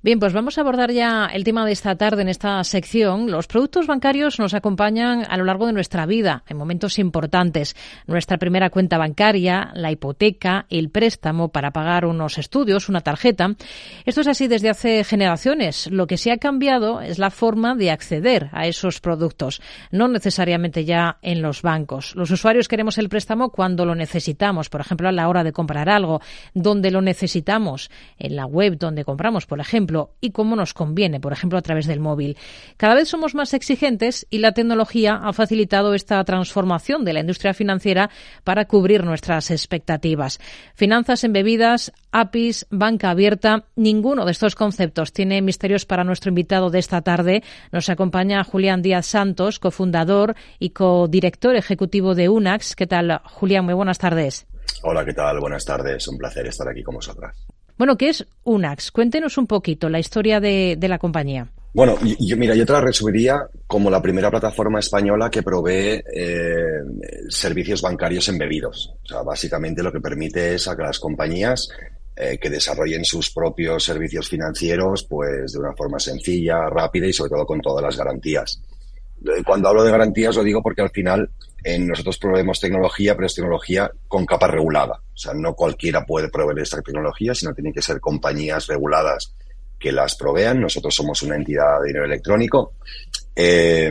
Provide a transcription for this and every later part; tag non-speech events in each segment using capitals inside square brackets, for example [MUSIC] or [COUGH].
Bien, pues vamos a abordar ya el tema de esta tarde en esta sección. Los productos bancarios nos acompañan a lo largo de nuestra vida en momentos importantes. Nuestra primera cuenta bancaria, la hipoteca, el préstamo para pagar unos estudios, una tarjeta. Esto es así desde hace generaciones. Lo que se ha cambiado es la forma de acceder a esos productos, no necesariamente ya en los bancos. Los usuarios queremos el préstamo cuando lo necesitamos, por ejemplo, a la hora de comprar algo, donde lo necesitamos, en la web donde compramos, por ejemplo y cómo nos conviene, por ejemplo, a través del móvil. Cada vez somos más exigentes y la tecnología ha facilitado esta transformación de la industria financiera para cubrir nuestras expectativas. Finanzas embebidas, APIs, banca abierta, ninguno de estos conceptos tiene misterios para nuestro invitado de esta tarde. Nos acompaña Julián Díaz Santos, cofundador y codirector ejecutivo de UNAX. ¿Qué tal, Julián? Muy buenas tardes. Hola, ¿qué tal? Buenas tardes. Un placer estar aquí con vosotras. Bueno, ¿qué es UNAX? Cuéntenos un poquito la historia de, la compañía. Bueno, yo, mira, yo te la resumiría como la primera plataforma española que provee eh, servicios bancarios embebidos. O sea, básicamente lo que permite es a que las compañías eh, que desarrollen sus propios servicios financieros, pues de una forma sencilla, rápida y sobre todo con todas las garantías. Eh, cuando hablo de garantías lo digo porque al final nosotros proveemos tecnología, pero es tecnología con capa regulada. O sea, no cualquiera puede proveer esta tecnología, sino tienen que ser compañías reguladas que las provean. Nosotros somos una entidad de dinero electrónico eh,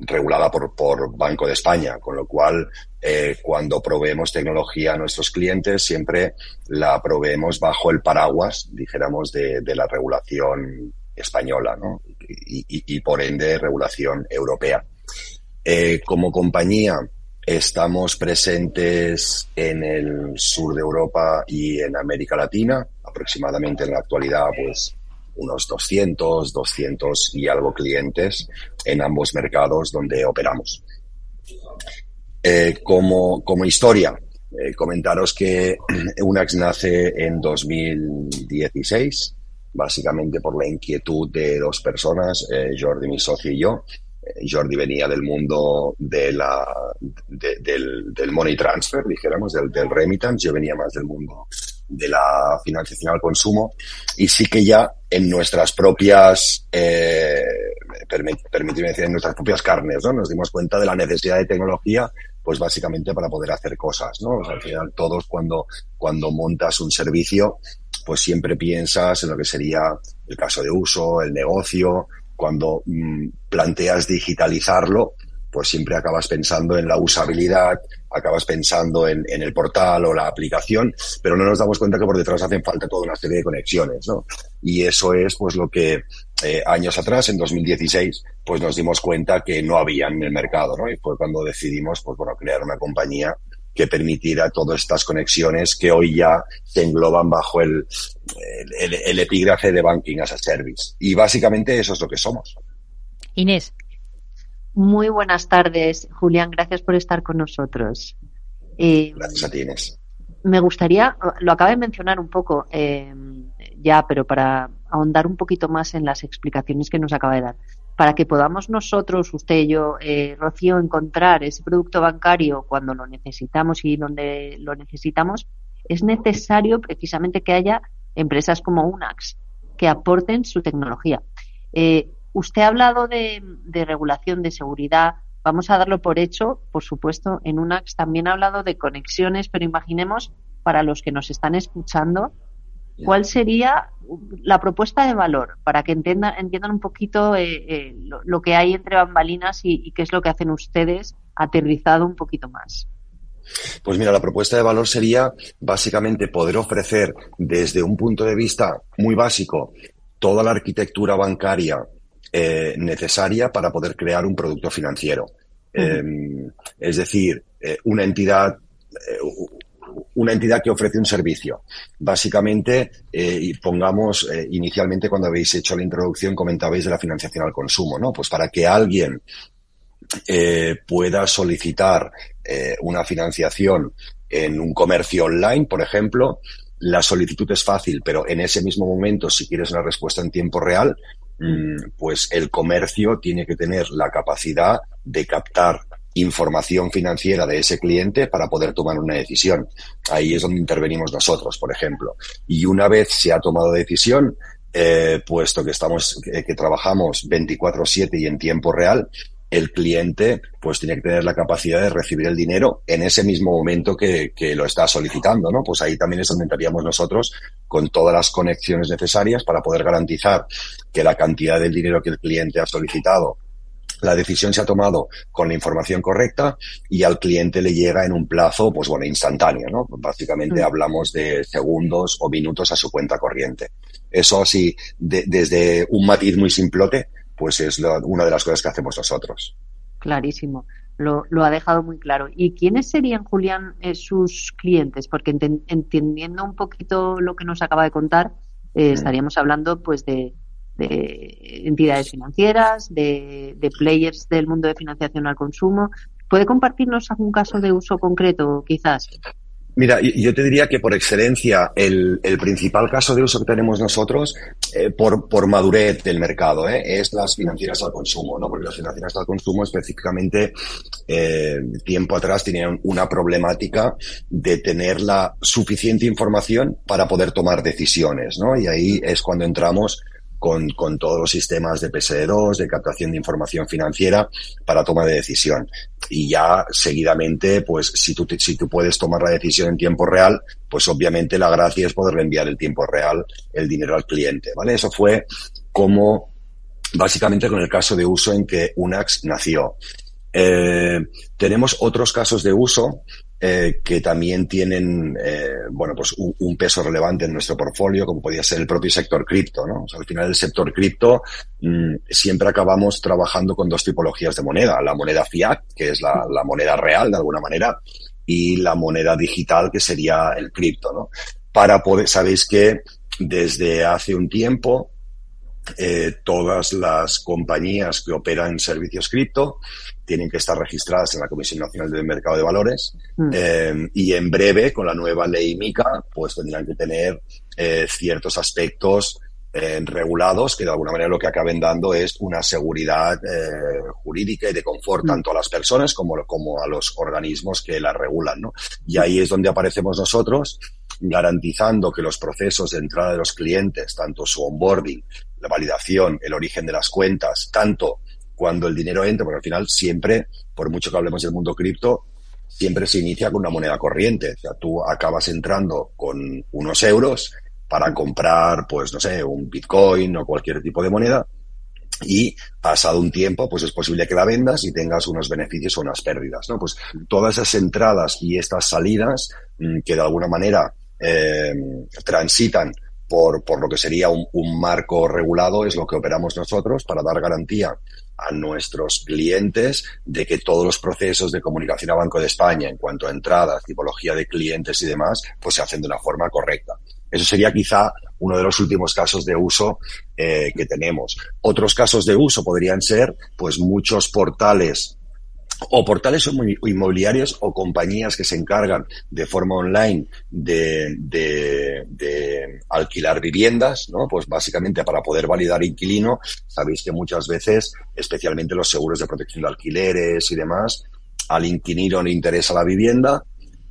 regulada por, por, Banco de España, con lo cual eh, cuando proveemos tecnología a nuestros clientes siempre la proveemos bajo el paraguas, dijéramos, de la regulación española ¿no? y, y, por ende regulación europea. Eh, como compañía estamos presentes en el sur de Europa y en América Latina, aproximadamente en la actualidad pues unos 200, 200 y algo clientes en ambos mercados donde operamos. Eh, como, como historia, eh, comentaros que [CLEARS THROAT] UNAX nace en 2016, básicamente por la inquietud de dos personas, Jordi, mi socio y yo, Jordi venía del mundo de la, del, del, money transfer, dijéramos, del, del remittance. Yo venía más del mundo de la financiación al consumo y sí que ya en nuestras propias, eh, decir, en nuestras propias carnes, ¿no? Nos dimos cuenta de la necesidad de tecnología, pues básicamente para poder hacer cosas, ¿no? al final todos cuando, cuando montas un servicio, pues siempre piensas en lo que sería el caso de uso, el negocio, cuando mm, planteas digitalizarlo, pues siempre acabas pensando en la usabilidad, acabas pensando en, el portal o la aplicación, pero no nos damos cuenta que por detrás hacen falta toda una serie de conexiones, ¿no? Y eso es pues lo que eh, años atrás, en 2016, pues nos dimos cuenta que no había en el mercado, ¿no? Y fue cuando decidimos, pues bueno, crear una compañía que permitiera todas estas conexiones que hoy ya se engloban bajo el, el, epígrafe de Banking as a Service. Y básicamente eso es lo que somos. Inés. Muy buenas tardes, Julián. Gracias por estar con nosotros. Eh, gracias a ti, Inés. Me gustaría, lo acaba de mencionar un poco eh, ya, pero para ahondar un poquito más en las explicaciones que nos acaba de dar para que podamos nosotros, usted y yo, eh, Rocío, encontrar ese producto bancario cuando lo necesitamos y donde lo necesitamos, es necesario precisamente que haya empresas como UNAX que aporten su tecnología. Eh, usted ha hablado de, de, regulación de seguridad. Vamos a darlo por hecho, por supuesto, en UNAX también ha hablado de conexiones, pero imaginemos para los que nos están escuchando ¿Cuál sería la propuesta de valor para que entiendan, entiendan un poquito eh, eh, lo, que hay entre bambalinas y, qué es lo que hacen ustedes aterrizado un poquito más? Pues mira, la propuesta de valor sería básicamente poder ofrecer desde un punto de vista muy básico toda la arquitectura bancaria eh, necesaria para poder crear un producto financiero. Em, es decir, una entidad, una entidad que ofrece un servicio. Básicamente, eh, y pongamos, eh, inicialmente cuando habéis hecho la introducción comentabais de la financiación al consumo, ¿no? Pues para que alguien eh, pueda solicitar una financiación en un comercio online, por ejemplo, la solicitud es fácil, pero en ese mismo momento, si quieres una respuesta en tiempo real, mm, pues el comercio tiene que tener la capacidad de captar información financiera de ese cliente para poder tomar una decisión. Ahí es donde intervenimos nosotros, por ejemplo. Y una vez se ha tomado decisión, eh, puesto que estamos, que trabajamos 24/7 y en tiempo real, el cliente pues tiene que tener la capacidad de recibir el dinero en ese mismo momento que, lo está solicitando, ¿no? Pues ahí también es donde nosotros con todas las conexiones necesarias para poder garantizar que la cantidad del dinero que el cliente ha solicitado la decisión se ha tomado con la información correcta y al cliente le llega en un plazo, pues bueno, instantáneo, ¿no? Básicamente mm. hablamos de segundos o minutos a su cuenta corriente. Eso así, desde un matiz muy simplote, pues es una de las cosas que hacemos nosotros. Clarísimo. Lo, lo ha dejado muy claro. ¿Y quiénes serían, Julián, eh, sus clientes? Porque entendiendo un poquito lo que nos acaba de contar, eh, mm. estaríamos hablando pues de, de entidades financieras, de, de, players del mundo de financiación al consumo. ¿Puede compartirnos algún caso de uso concreto, quizás? Mira, yo te diría que por excelencia el, el principal caso de uso que tenemos nosotros, eh, por, por madurez del mercado, eh, es las financieras al consumo, ¿no? Porque las financieras al consumo específicamente, eh, tiempo atrás tenían una problemática de tener la suficiente información para poder tomar decisiones, ¿no? Y ahí es cuando entramos con, todos los sistemas de PSD2, de captación de información financiera para toma de decisión. Y ya seguidamente, pues si tú, si tú puedes tomar la decisión en tiempo real, pues obviamente la gracia es poder enviar el tiempo real el dinero al cliente, ¿vale? Eso fue como básicamente con el caso de uso en que Unax nació. Eh, tenemos otros casos de uso eh, que también tienen, eh, bueno, pues un, peso relevante en nuestro portfolio, como podría ser el propio sector cripto, ¿no? O sea, al final el sector cripto mm, siempre acabamos trabajando con dos tipologías de moneda, la moneda fiat, que es la, la moneda real de alguna manera, y la moneda digital, que sería el cripto, ¿no? Para poder, sabéis que desde hace un tiempo eh, todas las compañías que operan servicios cripto tienen que estar registradas en la Comisión Nacional del Mercado de Valores mm. eh, y en breve, con la nueva ley MICA, pues tendrán que tener eh, ciertos aspectos regulados que de alguna manera lo que acaben dando es una seguridad jurídica y de confort mm. tanto a las personas como, como a los organismos que la regulan. ¿no? Y ahí es donde aparecemos nosotros garantizando que los procesos de entrada de los clientes, tanto su onboarding, la validación, el origen de las cuentas, tanto cuando el dinero entra, porque al final siempre, por mucho que hablemos del mundo cripto, siempre se inicia con una moneda corriente. O sea, tú acabas entrando con unos euros para comprar, pues no sé, un Bitcoin o cualquier tipo de moneda. Y pasado un tiempo, pues es posible que la vendas y tengas unos beneficios o unas pérdidas, ¿no? Pues todas esas entradas y estas salidas mm, que de alguna manera eh, transitan por, por lo que sería un, marco regulado es lo que operamos nosotros para dar garantía a nuestros clientes de que todos los procesos de comunicación a Banco de España en cuanto a entradas, tipología de clientes y demás, pues se hacen de una forma correcta. Eso sería quizá uno de los últimos casos de uso eh, que tenemos. Otros casos de uso podrían ser, pues, muchos portales o portales inmobiliarios o compañías que se encargan de forma online de, de, alquilar viviendas, ¿no? Pues básicamente para poder validar inquilino, sabéis que muchas veces, especialmente los seguros de protección de alquileres y demás, al inquilino le interesa la vivienda,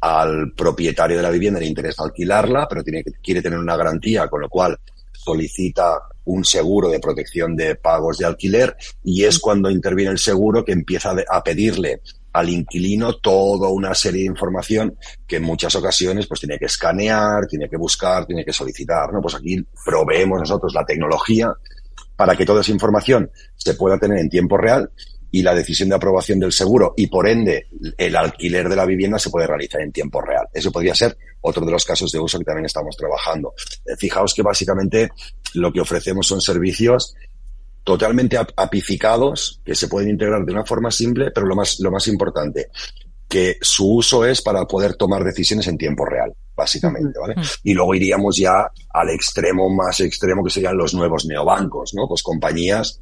al propietario de la vivienda le interesa alquilarla, pero tiene, quiere tener una garantía, con lo cual solicita un seguro de protección de pagos de alquiler y es cuando interviene el seguro que empieza a pedirle al inquilino toda una serie de información que en muchas ocasiones pues tiene que escanear, tiene que buscar, tiene que solicitar, ¿no? Pues aquí proveemos nosotros la tecnología para que toda esa información se pueda tener en tiempo real y la decisión de aprobación del seguro y por ende el alquiler de la vivienda se puede realizar en tiempo real. Eso podría ser otro de los casos de uso que también estamos trabajando. Eh, fijaos que básicamente lo que ofrecemos son servicios totalmente apificados que se pueden integrar de una forma simple, pero lo más, lo más importante, que su uso es para poder tomar decisiones en tiempo real, básicamente, ¿vale? Y luego iríamos ya al extremo más extremo que serían los nuevos neobancos, ¿no? Pues compañías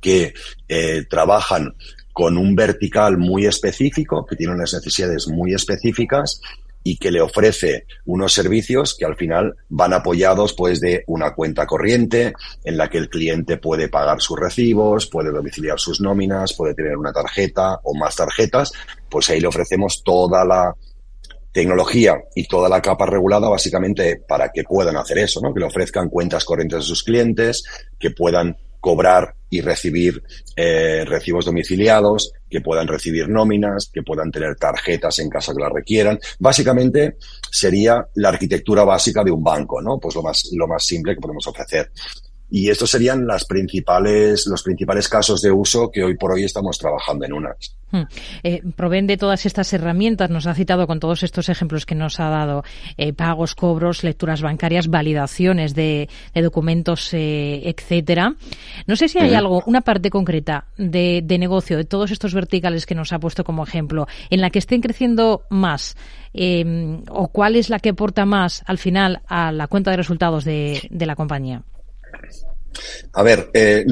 que eh, trabajan con un vertical muy específico, que tiene unas necesidades muy específicas y que le ofrece unos servicios que al final van apoyados pues de una cuenta corriente en la que el cliente puede pagar sus recibos, puede domiciliar sus nóminas, puede tener una tarjeta o más tarjetas, pues ahí le ofrecemos toda la tecnología y toda la capa regulada básicamente para que puedan hacer eso, ¿no? Que le ofrezcan cuentas corrientes a sus clientes, que puedan cobrar y recibir eh, recibos domiciliados, que puedan recibir nóminas, que puedan tener tarjetas en caso que las requieran. Básicamente sería la arquitectura básica de un banco, ¿no? Pues lo más, lo más simple que podemos ofrecer. Y estos serían las principales, los principales casos de uso que hoy por hoy estamos trabajando en UNAS. Hmm. Eh, proveen de todas estas herramientas, nos ha citado con todos estos ejemplos que nos ha dado, eh, pagos, cobros, lecturas bancarias, validaciones de, documentos, eh, etcétera. No sé si hay algo, una parte concreta de, de, negocio, de todos estos verticales que nos ha puesto como ejemplo, en la que estén creciendo más, eh, o cuál es la que aporta más al final a la cuenta de resultados de, de la compañía. A ver, eh,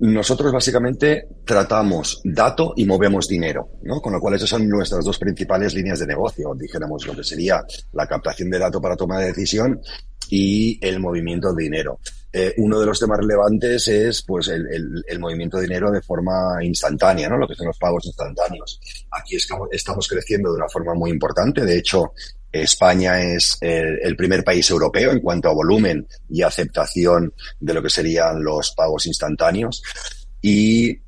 nosotros básicamente tratamos dato y movemos dinero, ¿no? Con lo cual esas son nuestras dos principales líneas de negocio, dijéramos lo que sería la captación de datos para toma de decisión y el movimiento de dinero. Eh, uno de los temas relevantes es pues el, el, movimiento de dinero de forma instantánea, ¿no? Lo que son los pagos instantáneos. Aquí estamos creciendo de una forma muy importante. De hecho, España es el primer país europeo en cuanto a volumen y aceptación de lo que serían los pagos instantáneos. Y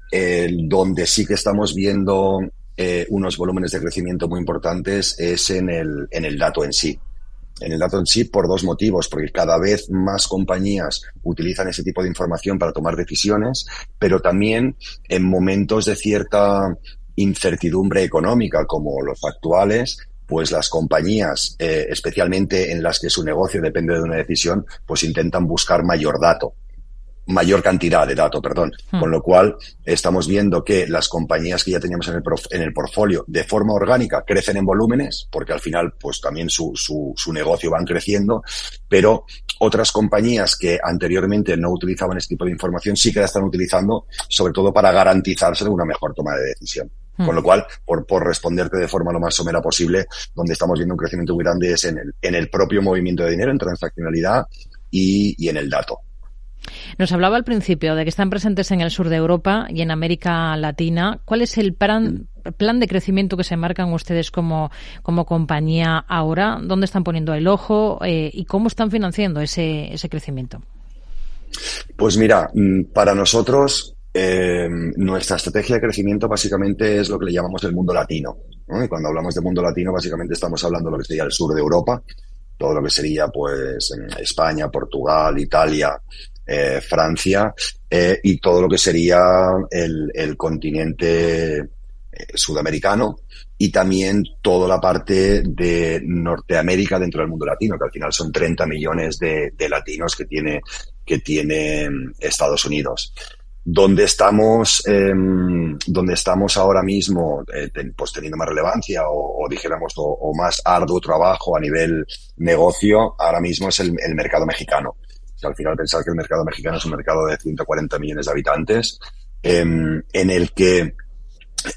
donde sí que estamos viendo eh, unos volúmenes de crecimiento muy importantes es en el, en el dato en sí. En el dato en sí por dos motivos, porque cada vez más compañías utilizan ese tipo de información para tomar decisiones, pero también en momentos de cierta incertidumbre económica como los actuales, pues las compañías, eh, especialmente en las que su negocio depende de una decisión, pues intentan buscar mayor dato, mayor cantidad de dato, perdón. Hmm. Con lo cual, estamos viendo que las compañías que ya teníamos en el, en el portfolio de forma orgánica crecen en volúmenes, porque al final, pues también su, su, su negocio van creciendo, pero otras compañías que anteriormente no utilizaban este tipo de información sí que la están utilizando, sobre todo para garantizarse de una mejor toma de decisión. Con lo hmm. cual, por, por responderte de forma lo más somera posible, donde estamos viendo un crecimiento muy grande es en el, en el propio movimiento de dinero, en transaccionalidad y, y en el dato. Nos hablaba al principio de que están presentes en el sur de Europa y en América Latina. ¿Cuál es el plan, plan de crecimiento que se marcan ustedes como, como compañía ahora? ¿Dónde están poniendo el ojo eh, y cómo están financiando ese, ese crecimiento? Pues mira, mm, para nosotros eh, nuestra estrategia de crecimiento básicamente es lo que le llamamos el mundo latino. Y cuando hablamos de mundo latino, básicamente estamos hablando de lo que sería el sur de Europa, todo lo que sería pues España, Portugal, Italia, eh, Francia eh, y todo lo que sería el, continente sudamericano y también toda la parte de Norteamérica dentro del mundo latino, que al final son 30 millones de, de latinos que tiene, que tiene Estados Unidos donde estamos, eh, donde estamos ahora mismo, eh, pues teniendo más relevancia o, dijéramos, o, más arduo trabajo a nivel negocio, ahora mismo es el, el mercado mexicano. al final pensar que el mercado mexicano es un mercado de 140 millones de habitantes, eh, en el que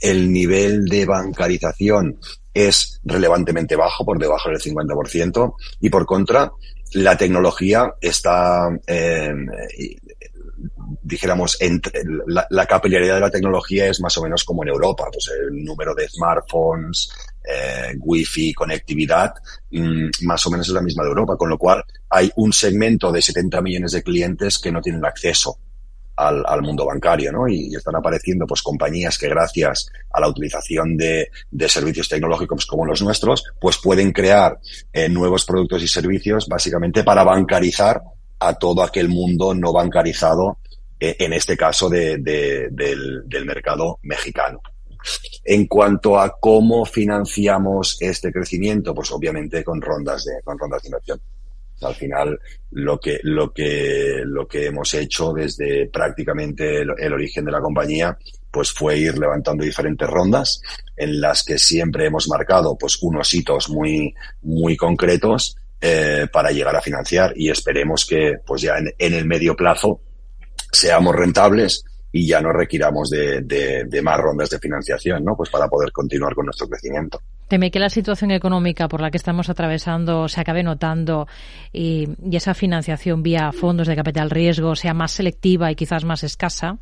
el nivel de bancarización es relevantemente bajo, por debajo del 50%, y por contra, la tecnología está eh, dijéramos, entre la, la, capilaridad de la tecnología es más o menos como en Europa, pues el número de smartphones, eh, wifi, conectividad, mmm, más o menos es la misma de Europa, con lo cual hay un segmento de 70 millones de clientes que no tienen acceso al, mundo bancario, ¿no? Y, y, están apareciendo pues compañías que gracias a la utilización de, de servicios tecnológicos como los nuestros, pues pueden crear eh, nuevos productos y servicios básicamente para bancarizar a todo aquel mundo no bancarizado, eh, en este caso de, de, del, del mercado mexicano. En cuanto a cómo financiamos este crecimiento, pues obviamente con rondas de, con rondas de inversión. Al final, lo que, lo que, lo que hemos hecho desde prácticamente el, el, origen de la compañía, pues fue ir levantando diferentes rondas en las que siempre hemos marcado, pues unos hitos muy, muy concretos eh, para llegar a financiar y esperemos que pues ya en, en, el medio plazo seamos rentables y ya no requiramos de, de, de, más rondas de financiación, ¿no? Pues para poder continuar con nuestro crecimiento. Teme que la situación económica por la que estamos atravesando se acabe notando y, y esa financiación vía fondos de capital riesgo sea más selectiva y quizás más escasa.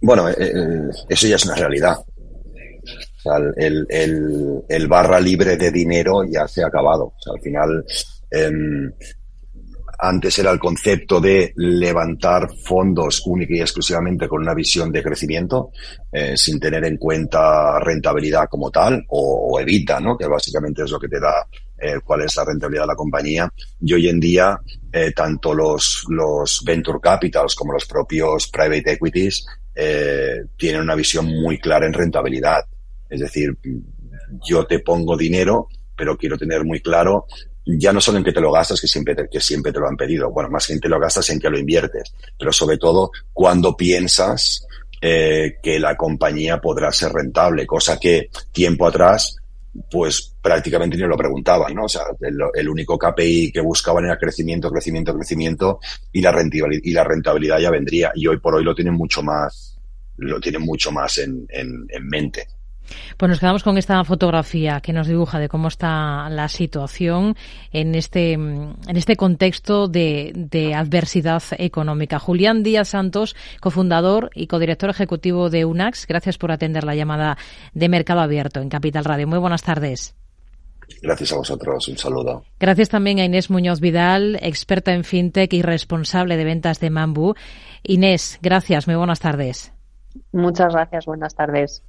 Bueno, eh, eh eso ya es una realidad. El, barra libre de dinero ya se ha acabado. al final, em, antes era el concepto de levantar fondos única y exclusivamente con una visión de crecimiento, eh, sin tener en cuenta rentabilidad como tal, o, evita, ¿no? que básicamente es lo que te da eh, cuál es la rentabilidad de la compañía. Y hoy en día, eh, tanto los, los venture capitals como los propios private equities tienen una visión muy clara en rentabilidad. Es decir, yo te pongo dinero, pero quiero tener muy claro ya no solo en que te lo gastas, que siempre te, que siempre te lo han pedido, bueno, más que en lo gastas, en que lo inviertes, pero sobre todo cuando piensas eh, que la compañía podrá ser rentable, cosa que tiempo atrás pues prácticamente ni lo preguntaban, ¿no? O sea, el, único KPI que buscaban era crecimiento, crecimiento, crecimiento y la rentabilidad, ya vendría. Y hoy por hoy lo tienen mucho más, lo tienen mucho más en mente. Pues nos quedamos con esta fotografía que nos dibuja de cómo está la situación en este, en este contexto de, de adversidad económica. Julián Díaz Santos, cofundador y codirector ejecutivo de UNAX, gracias por atender la llamada de Mercado Abierto en Capital Radio. Muy buenas tardes. Gracias a vosotros, un saludo. Gracias también a Inés Muñoz Vidal, experta en fintech y responsable de ventas de Mambu. Inés, gracias, muy buenas tardes. Muchas gracias, buenas tardes.